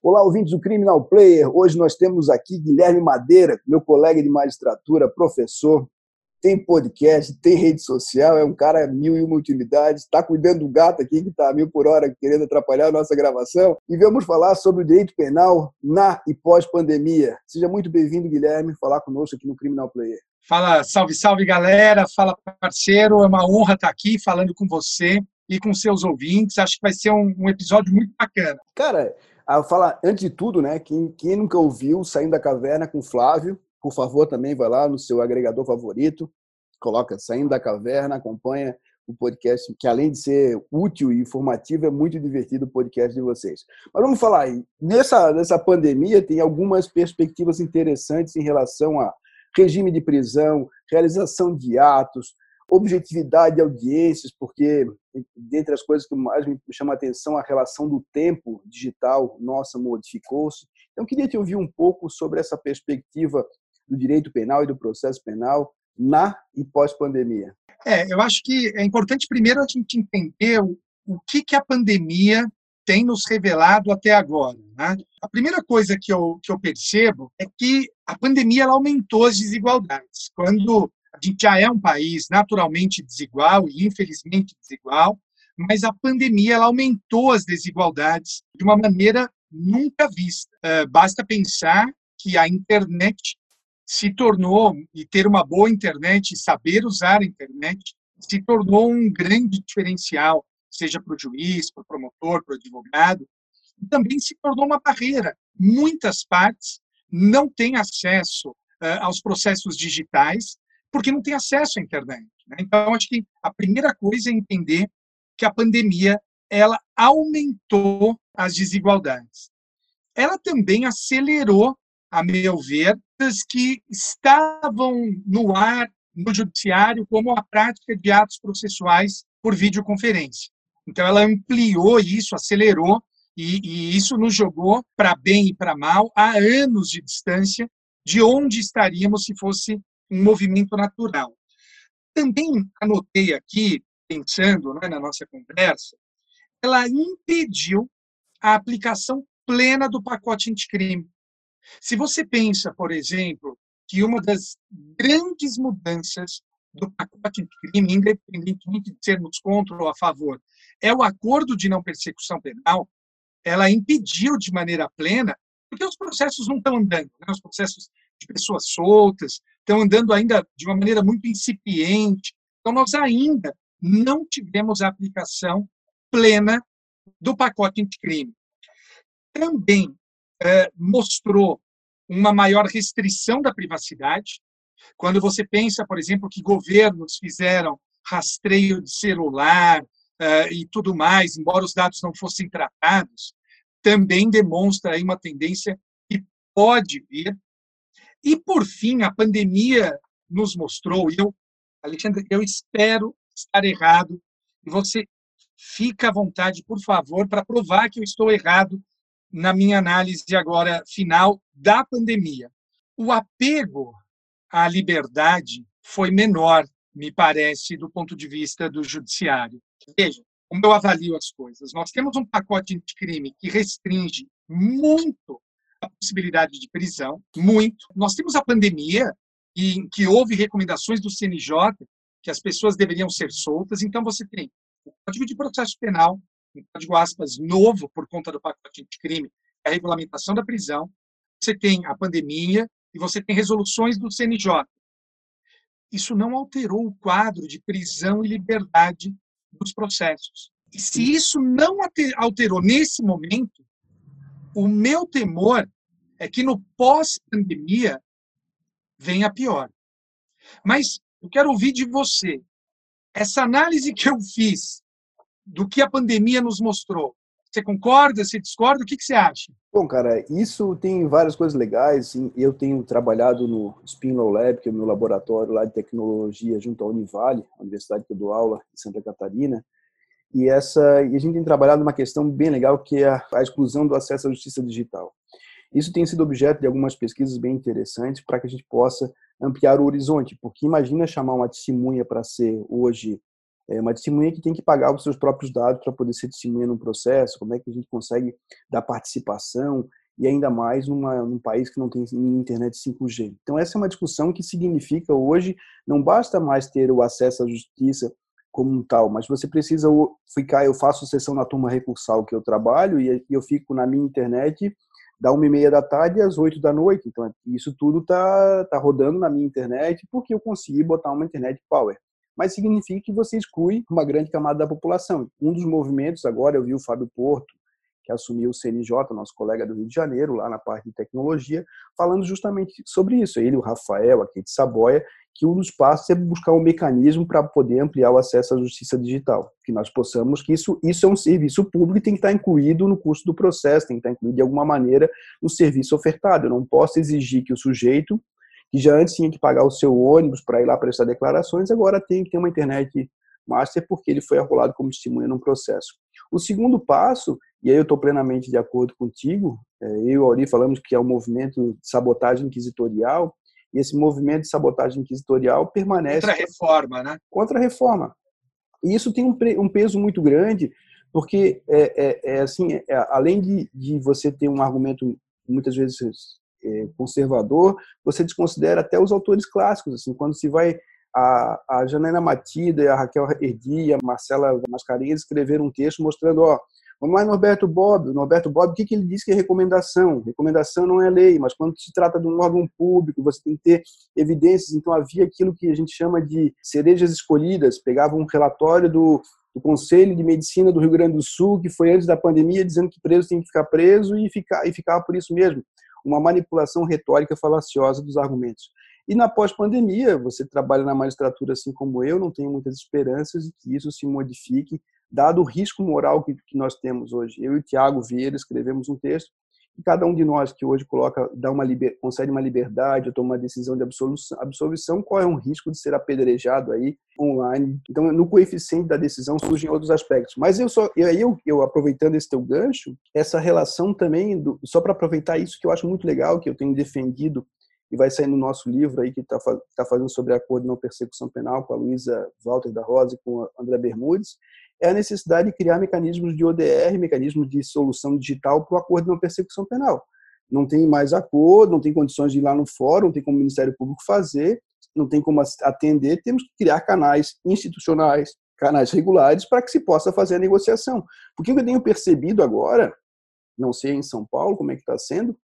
Olá, ouvintes do Criminal Player. Hoje nós temos aqui Guilherme Madeira, meu colega de magistratura, professor, tem podcast, tem rede social, é um cara mil e uma utilidades, está cuidando do gato aqui que está a mil por hora querendo atrapalhar a nossa gravação. E vamos falar sobre o direito penal na e pós-pandemia. Seja muito bem-vindo, Guilherme, falar conosco aqui no Criminal Player. Fala, salve, salve, galera. Fala, parceiro. É uma honra estar aqui falando com você e com seus ouvintes. Acho que vai ser um, um episódio muito bacana. Cara, eu falo, antes de tudo, né, quem, quem nunca ouviu Saindo da Caverna com Flávio, por favor, também vai lá no seu agregador favorito, coloca Saindo da Caverna, acompanha o podcast, que além de ser útil e informativo, é muito divertido o podcast de vocês. Mas vamos falar aí, nessa, nessa pandemia tem algumas perspectivas interessantes em relação a regime de prisão, realização de atos, objetividade de audiências, porque dentre as coisas que mais me chama a atenção a relação do tempo digital nossa modificou-se. Então queria te ouvir um pouco sobre essa perspectiva do direito penal e do processo penal na e pós-pandemia? É, eu acho que é importante primeiro a gente entender o, o que, que a pandemia tem nos revelado até agora. Né? A primeira coisa que eu, que eu percebo é que a pandemia aumentou as desigualdades. Quando a gente já é um país naturalmente desigual e infelizmente desigual, mas a pandemia ela aumentou as desigualdades de uma maneira nunca vista. Uh, basta pensar que a internet se tornou, e ter uma boa internet, saber usar a internet, se tornou um grande diferencial, seja para o juiz, para o promotor, para o advogado, e também se tornou uma barreira. Muitas partes não têm acesso uh, aos processos digitais porque não têm acesso à internet. Né? Então, acho que a primeira coisa é entender que a pandemia ela aumentou as desigualdades. Ela também acelerou, a meu ver, que estavam no ar no judiciário como a prática de atos processuais por videoconferência. Então, ela ampliou isso, acelerou, e, e isso nos jogou para bem e para mal a anos de distância de onde estaríamos se fosse um movimento natural. Também anotei aqui, pensando né, na nossa conversa, ela impediu a aplicação plena do pacote anticrime. Se você pensa, por exemplo, que uma das grandes mudanças do pacote anticrime, independentemente de sermos contra ou a favor, é o acordo de não persecução penal, ela impediu de maneira plena, porque os processos não estão andando, né? os processos de pessoas soltas estão andando ainda de uma maneira muito incipiente. Então, nós ainda não tivemos a aplicação plena do pacote anticrime. Também é, mostrou uma maior restrição da privacidade. Quando você pensa, por exemplo, que governos fizeram rastreio de celular uh, e tudo mais, embora os dados não fossem tratados, também demonstra aí uma tendência que pode vir. E, por fim, a pandemia nos mostrou, e eu, Alexandre, eu espero estar errado, e você fica à vontade, por favor, para provar que eu estou errado na minha análise agora final da pandemia. O apego à liberdade foi menor, me parece, do ponto de vista do judiciário. Veja, como eu avalio as coisas. Nós temos um pacote anticrime que restringe muito a possibilidade de prisão, muito. Nós temos a pandemia, em que houve recomendações do CNJ que as pessoas deveriam ser soltas. Então, você tem o Código de Processo Penal, um código aspas novo por conta do pacote anticrime, é a regulamentação da prisão, você tem a pandemia e você tem resoluções do CNJ. Isso não alterou o quadro de prisão e liberdade dos processos. E se isso não alterou nesse momento, o meu temor é que no pós-pandemia venha pior. Mas eu quero ouvir de você. Essa análise que eu fiz do que a pandemia nos mostrou. Você concorda? Você discorda? O que, que você acha? Bom, cara, isso tem várias coisas legais. Eu tenho trabalhado no Spin Law Lab, que é o meu laboratório lá de tecnologia junto à Univale, a universidade que eu dou aula em Santa Catarina. E essa e a gente tem trabalhado uma questão bem legal que é a, a exclusão do acesso à justiça digital. Isso tem sido objeto de algumas pesquisas bem interessantes para que a gente possa ampliar o horizonte, porque imagina chamar uma testemunha para ser hoje É uma testemunha que tem que pagar os seus próprios dados para poder ser testemunha num processo, como é que a gente consegue dar participação, e ainda mais numa, num país que não tem internet 5G. Então, essa é uma discussão que significa hoje não basta mais ter o acesso à justiça como tal, mas você precisa ficar. Eu faço sessão na turma recursal que eu trabalho e eu fico na minha internet da uma e meia da tarde às oito da noite. Então, isso tudo tá, tá rodando na minha internet porque eu consegui botar uma internet power. Mas significa que você exclui uma grande camada da população. Um dos movimentos agora, eu vi o Fábio Porto, que assumiu o CNJ, nosso colega do Rio de Janeiro, lá na parte de tecnologia, falando justamente sobre isso. Ele, o Rafael, aqui de Saboia, que um dos passos é buscar um mecanismo para poder ampliar o acesso à justiça digital, que nós possamos, que isso, isso é um serviço público e tem que estar incluído no custo do processo, tem que estar incluído de alguma maneira no serviço ofertado. Eu não posso exigir que o sujeito, que já antes tinha que pagar o seu ônibus para ir lá prestar declarações, agora tem que ter uma internet master porque ele foi arrolado como testemunha num processo. O segundo passo e aí eu estou plenamente de acordo contigo. É, eu e o Auri falamos que é um movimento de sabotagem inquisitorial, e esse movimento de sabotagem inquisitorial permanece... Contra a reforma, né? Contra a reforma. E isso tem um, peso muito grande, porque, é, é, é assim, é, além de, de você ter um argumento muitas vezes é, conservador, você desconsidera até os autores clássicos. Assim, quando se vai a, a Janaina Matida, a Raquel Erdi, a Marcela Mascarenhas escreveram um texto mostrando, ó, Vamos lá, Norberto Bob. Norberto Bob, o que, que ele diz que é recomendação? Recomendação não é lei, mas quando se trata de um órgão público, você tem que ter evidências. Então, havia aquilo que a gente chama de cerejas escolhidas. Pegava um relatório do, do Conselho de Medicina do Rio Grande do Sul, que foi antes da pandemia, dizendo que preso tem que ficar preso e, ficar, e ficava por isso mesmo. Uma manipulação retórica falaciosa dos argumentos. E na pós-pandemia, você trabalha na magistratura assim como eu, não tenho muitas esperanças de que isso se modifique dado o risco moral que, que nós temos hoje. Eu e o Tiago Vieira escrevemos um texto e cada um de nós que hoje coloca, dá uma liber, concede uma liberdade toma uma decisão de absolução, absolvição, corre um risco de ser apedrejado aí online. Então, no coeficiente da decisão surgem outros aspectos. Mas eu só, e aí eu, eu aproveitando esse teu gancho, essa relação também, do, só para aproveitar isso que eu acho muito legal, que eu tenho defendido e vai sair no nosso livro aí que está tá fazendo sobre acordo não persecução penal com a Luísa Walter da Rosa e com a André Bermudes, é a necessidade de criar mecanismos de ODR, mecanismos de solução digital para o acordo de não persecução penal. Não tem mais acordo, não tem condições de ir lá no fórum, não tem como o Ministério Público fazer, não tem como atender, temos que criar canais institucionais, canais regulares para que se possa fazer a negociação. Porque o que eu tenho percebido agora, não sei em São Paulo como é que está sendo,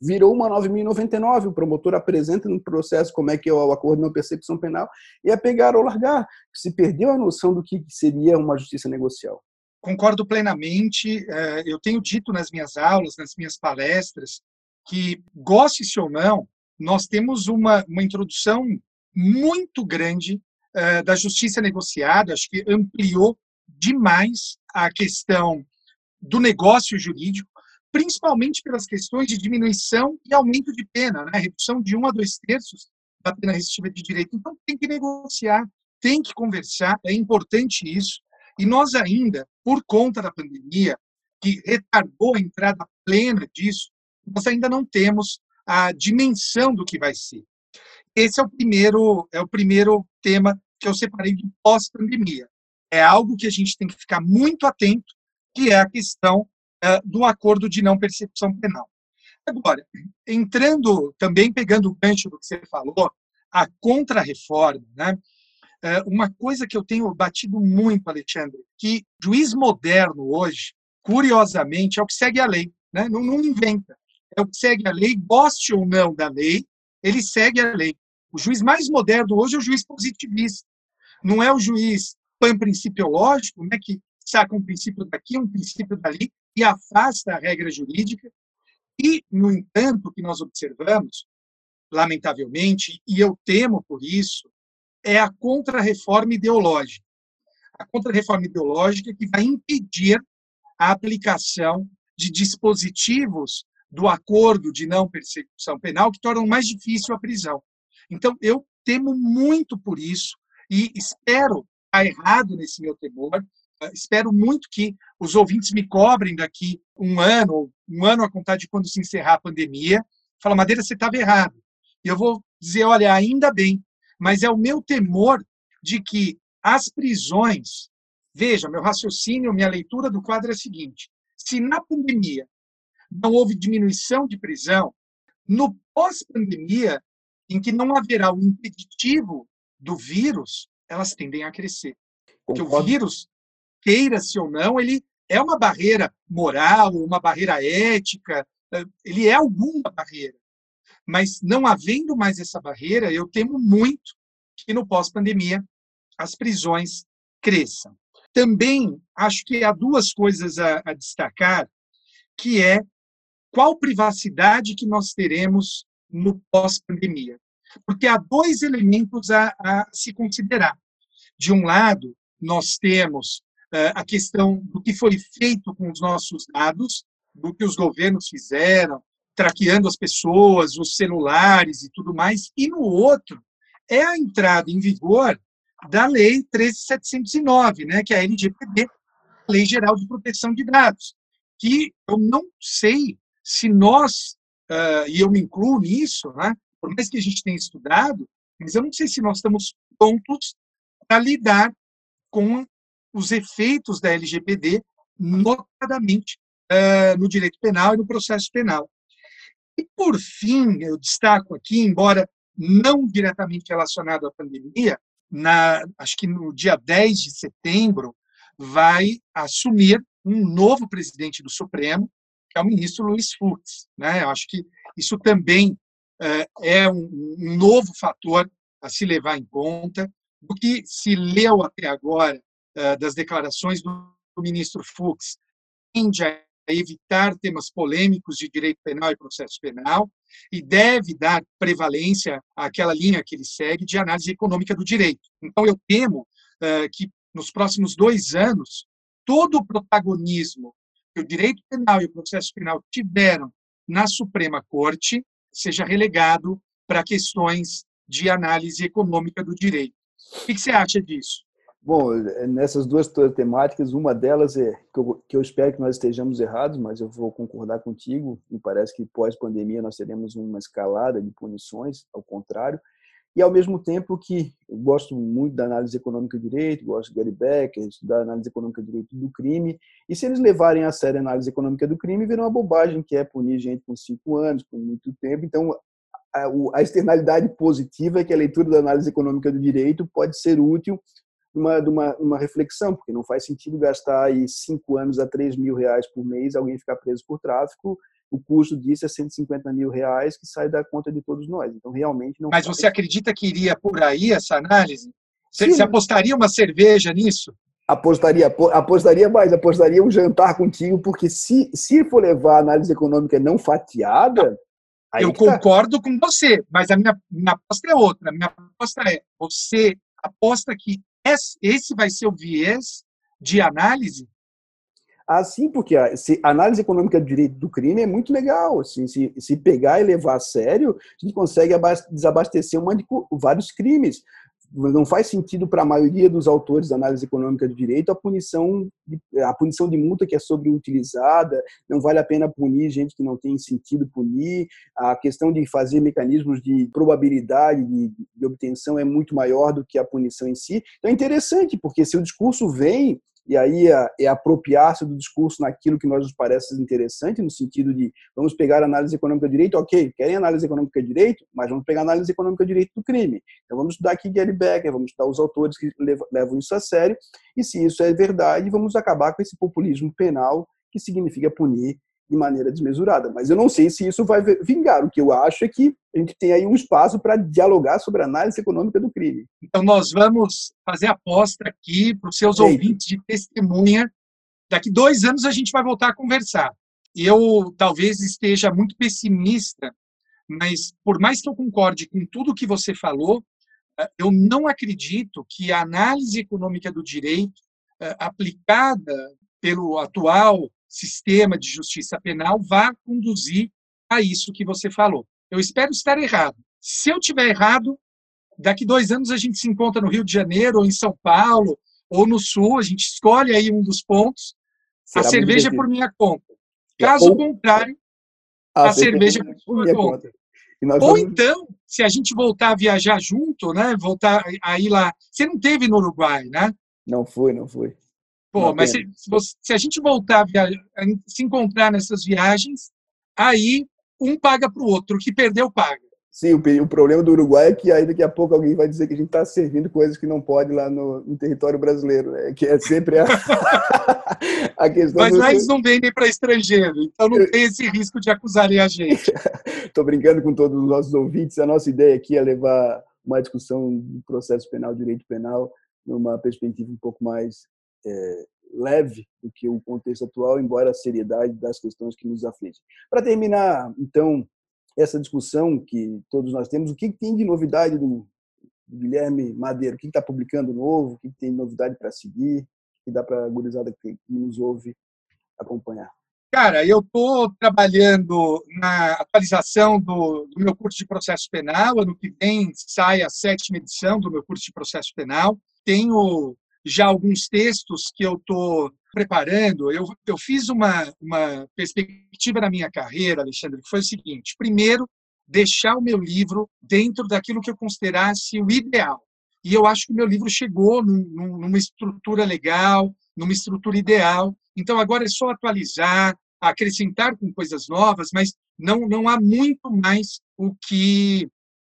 virou uma 9.099. O promotor apresenta no processo como é que é o acordo não persecução penal e é pegar ou largar. Se perdeu a noção do que seria uma justiça negocial. Concordo plenamente. É, eu tenho dito nas minhas aulas, nas minhas palestras, que, goste-se ou não, nós temos uma, uma introdução muito grande é, da justiça negociada, acho que ampliou demais a questão do negócio jurídico, principalmente pelas questões de diminuição e aumento de pena, né? redução de um a dois terços da pena restritiva de direito. Então, tem que negociar, tem que conversar, é importante isso. E nós ainda, por conta da pandemia, que retardou a entrada plena disso, nós ainda não temos a dimensão do que vai ser. Esse é o primeiro, é o primeiro tema que eu separei de pós-pandemia. É algo que a gente tem que ficar muito atento, que é a questão do acordo de não percepção penal. Agora, entrando também, pegando o gancho do que você falou, a contra-reforma, né? Eh, uma coisa que eu tenho batido muito, Alexandre, que juiz moderno hoje, curiosamente, é o que segue a lei, né? não, não inventa. É o que segue a lei, goste ou não da lei, ele segue a lei. O juiz mais moderno hoje é o juiz positivista. Não é o juiz pan-principiológico, né, que saca um princípio daqui, um princípio dali, e afasta a regra jurídica. E, no entanto, o que nós observamos, lamentavelmente, e eu temo por isso, é a contra-reforma ideológica. A contra-reforma ideológica que vai impedir a aplicação de dispositivos do acordo de não persecução penal que tornam mais difícil a prisão. Então, eu temo muito por isso e espero estar errado nesse meu temor, espero muito que os ouvintes me cobrem daqui um ano, um ano a contar de quando se encerrar a pandemia. Fala, Madeira, você estava errado. E eu vou dizer, olha, ainda bem, mas é o meu temor de que as prisões. Veja, meu raciocínio, minha leitura do quadro é a seguinte: se na pandemia não houve diminuição de prisão, no pós-pandemia, em que não haverá o impeditivo do vírus, elas tendem a crescer. Porque o vírus, queira-se ou não, ele é uma barreira moral, uma barreira ética, eh, ele é alguma barreira. Mas não havendo mais essa barreira, eu temo muito que no pós-pandemia as prisões cresçam. Também acho que há duas coisas a, a destacar, que é qual privacidade que nós teremos no pós-pandemia. Porque há dois elementos a, a, se considerar. De um lado, nós temos a questão do que foi feito com os nossos dados, do que os governos fizeram, traqueando as pessoas, os celulares e tudo mais, e no outro é a entrada em vigor da Lei 13709, né, que é a LGPD, Lei Geral de Proteção de Dados, que eu não sei se nós, uh, e eu me incluo nisso, né, por mais que a gente tenha estudado, mas eu não sei se nós estamos prontos para lidar com os efeitos da LGPD, notadamente uh, no direito penal e no processo penal. E, por fim, eu destaco aqui, embora não diretamente relacionado à pandemia, na, acho que no dia 10 de setembro, vai assumir um novo presidente do Supremo, que é o ministro Luiz Fux. Né? Eu acho que isso também é, é um, um novo fator a se levar em conta. Do que se leu até agora das declarações do ministro Fux, tende a evitar temas polêmicos de direito penal e processo penal e deve dar prevalência àquela linha que ele segue de análise econômica do direito. Então, eu temo uh, que nos próximos dois anos, todo o protagonismo que o direito penal e o processo penal tiveram na Suprema Corte seja relegado para questões de análise econômica do direito. O que você acha disso? Bom, nessas duas temáticas, uma delas é que eu, que eu, espero que nós estejamos errados, mas eu vou concordar contigo. Me parece que pós-pandemia nós teremos uma escalada de punições, ao contrário. E ao mesmo tempo que eu gosto muito da análise econômica do direito, gosto de Gary Becker, estudar análise econômica do direito do crime. E se eles levarem a sério a análise econômica do crime, viram uma bobagem que é punir gente por cinco anos, por muito tempo. Então, a externalidade positiva é que a leitura da análise econômica do direito pode ser útil uma, de uma, uma reflexão, porque não faz sentido gastar aí cinco anos a três mil reais por mês, alguém ficar preso por tráfico, o custo disso é 150 mil reais que sai da conta de todos nós. Então, realmente não. Mas você acredita que iria por aí essa análise? Você, você apostaria uma cerveja nisso? Apostaria, apostaria mais, apostaria um jantar contigo, porque se, se for levar a análise econômica não fatiada. eu tá. concordo tá. com você, mas a minha, minha aposta é outra. A minha aposta é: você aposta que esse vai ser o viés de análise? Assim, porque a, se, a análise econômica do direito do crime é muito legal. Assim, se, se pegar e levar a sério, a gente consegue desabastecer uma vários crimes não faz sentido para a maioria dos autores da análise econômica do direito a punição de, a punição de multa que é sobreutilizada, não vale a pena punir gente que não tem sentido punir, a questão de fazer mecanismos de probabilidade de, de obtenção é muito maior do que a punição em si. Então é interessante, porque se o discurso vem e aí é, é apropriar-se do discurso naquilo que nós nos parece interessante, no sentido de vamos pegar análise econômica direito, ok, querem análise econômica direito, mas vamos pegar análise econômica direito do crime. Então vamos estudar aqui Gary Becker, vamos estudar os autores que levam isso a sério, e se isso é verdade, vamos acabar com esse populismo penal que significa punir de maneira desmesurada. Mas eu não sei se isso vai vingar. O que eu acho é que a gente tem aí um espaço para dialogar sobre a análise econômica do crime. Então, nós vamos fazer aposta aqui para os seus ouvintes de testemunha. Daqui dois anos a gente vai voltar a conversar. Eu talvez esteja muito pessimista, mas por mais que eu concorde com tudo que você falou, eh, eu não acredito que a análise econômica do direito eh, aplicada pelo atual sistema de justiça penal vá conduzir a isso que você falou. Eu espero estar errado. Se eu tiver errado, daqui dois anos a gente se encontra no Rio de Janeiro, ou em São Paulo, ou no Sul, a gente escolhe aí um dos pontos. Será a cerveja é por minha conta. Caso ou, contrário, a, a cerveja é por minha conta. conta. Ou vamos... então, se a gente voltar a viajar junto, né? Voltar a ir lá. Você não teve no Uruguai, né? Não fui, não fui. Pô, não mas se, se, você, se, a gente voltar a, viajar, a se encontrar nessas viagens, aí um paga para o outro, o que perdeu paga. Sim, o, o, problema do Uruguai é que aí daqui a pouco alguém vai dizer que a gente está servindo coisas que não pode lá no, no território brasileiro, né? que é sempre a, a questão. Mas do... lá eles não vendem para estrangeiro, então não tem esse risco de acusarem a gente. Estou brincando com todos os nossos ouvintes. A nossa ideia aqui é levar uma discussão do processo penal, direito penal, numa perspectiva um pouco mais é, leve do que o contexto atual, embora a seriedade das questões que nos afligem. Para terminar, então, essa discussão que todos nós temos, o que tem de novidade do Guilherme Madeiro? O que está publicando novo? O que tem de novidade para seguir? Que dá para a gurizada que nos ouve acompanhar? Cara, eu estou trabalhando na atualização do, do, meu curso de processo penal. Ano que vem sai a sétima edição do meu curso de processo penal. Tenho já alguns textos que eu estou preparando, eu, eu fiz uma, uma perspectiva na minha carreira, Alexandre, que foi o seguinte: primeiro, deixar o meu livro dentro daquilo que eu considerasse o ideal. E eu acho que o meu livro chegou num, numa estrutura legal, numa estrutura ideal. Então, agora é só atualizar, acrescentar com coisas novas, mas não, não há muito mais o que,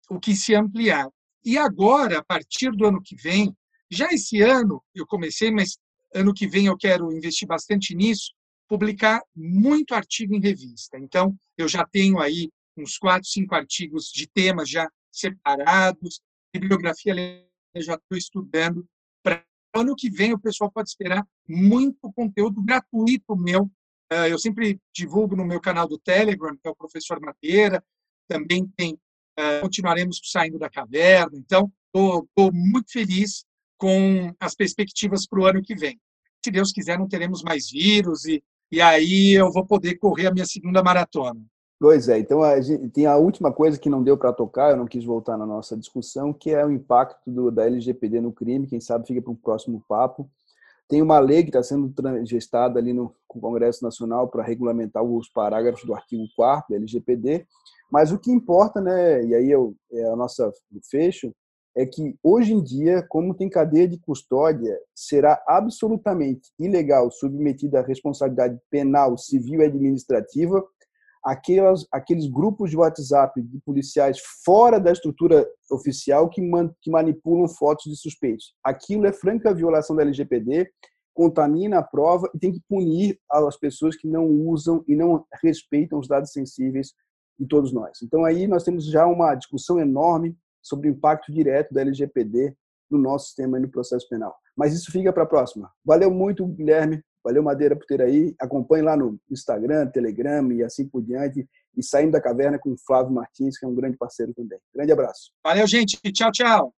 o que se ampliar. E agora, a partir do ano que vem, já esse ano eu comecei, mas ano que vem eu quero investir bastante nisso, publicar muito artigo em revista. Então, eu já tenho aí uns quatro, cinco artigos de temas já separados, bibliografia eu já estou estudando. Para ano que vem, o pessoal pode esperar muito conteúdo gratuito meu. Ah, eu sempre divulgo no meu canal do Telegram, que é o Professor Madeira. Também tem, ah, continuaremos saindo da caverna. Então, estou muito feliz com as perspectivas para o ano que vem. Se Deus quiser, não teremos mais vírus e, e aí eu vou poder correr a minha segunda maratona. Pois é, então a gente, tem a última coisa que não deu para tocar, eu não quis voltar na nossa discussão, que é o impacto do, da LGPD no crime, quem sabe fica para um próximo papo. Tem uma lei que está sendo gestada ali no Congresso Nacional para regulamentar os parágrafos do artigo 4 da LGPD, mas o que importa, né, e aí eu, é a nossa fecho, é que hoje em dia, como tem cadeia de custódia, será absolutamente ilegal submetida à responsabilidade penal, civil e administrativa aqueles grupos de WhatsApp de policiais fora da estrutura oficial que, man, que manipulam fotos de suspeitos. Aquilo é franca violação da LGPD, contamina a prova e tem que punir as pessoas que não usam e não respeitam os dados sensíveis de todos nós. Então aí nós temos já uma discussão enorme sobre o impacto direto da LGPD no nosso sistema e no processo penal. Mas isso fica para a próxima. Valeu muito, Guilherme. Valeu, Madeira, por ter aí. Acompanhe lá no Instagram, Telegram e assim por diante. E saindo da caverna com o Flávio Martins, que é um grande parceiro também. Grande abraço. Valeu, gente. Tchau, tchau.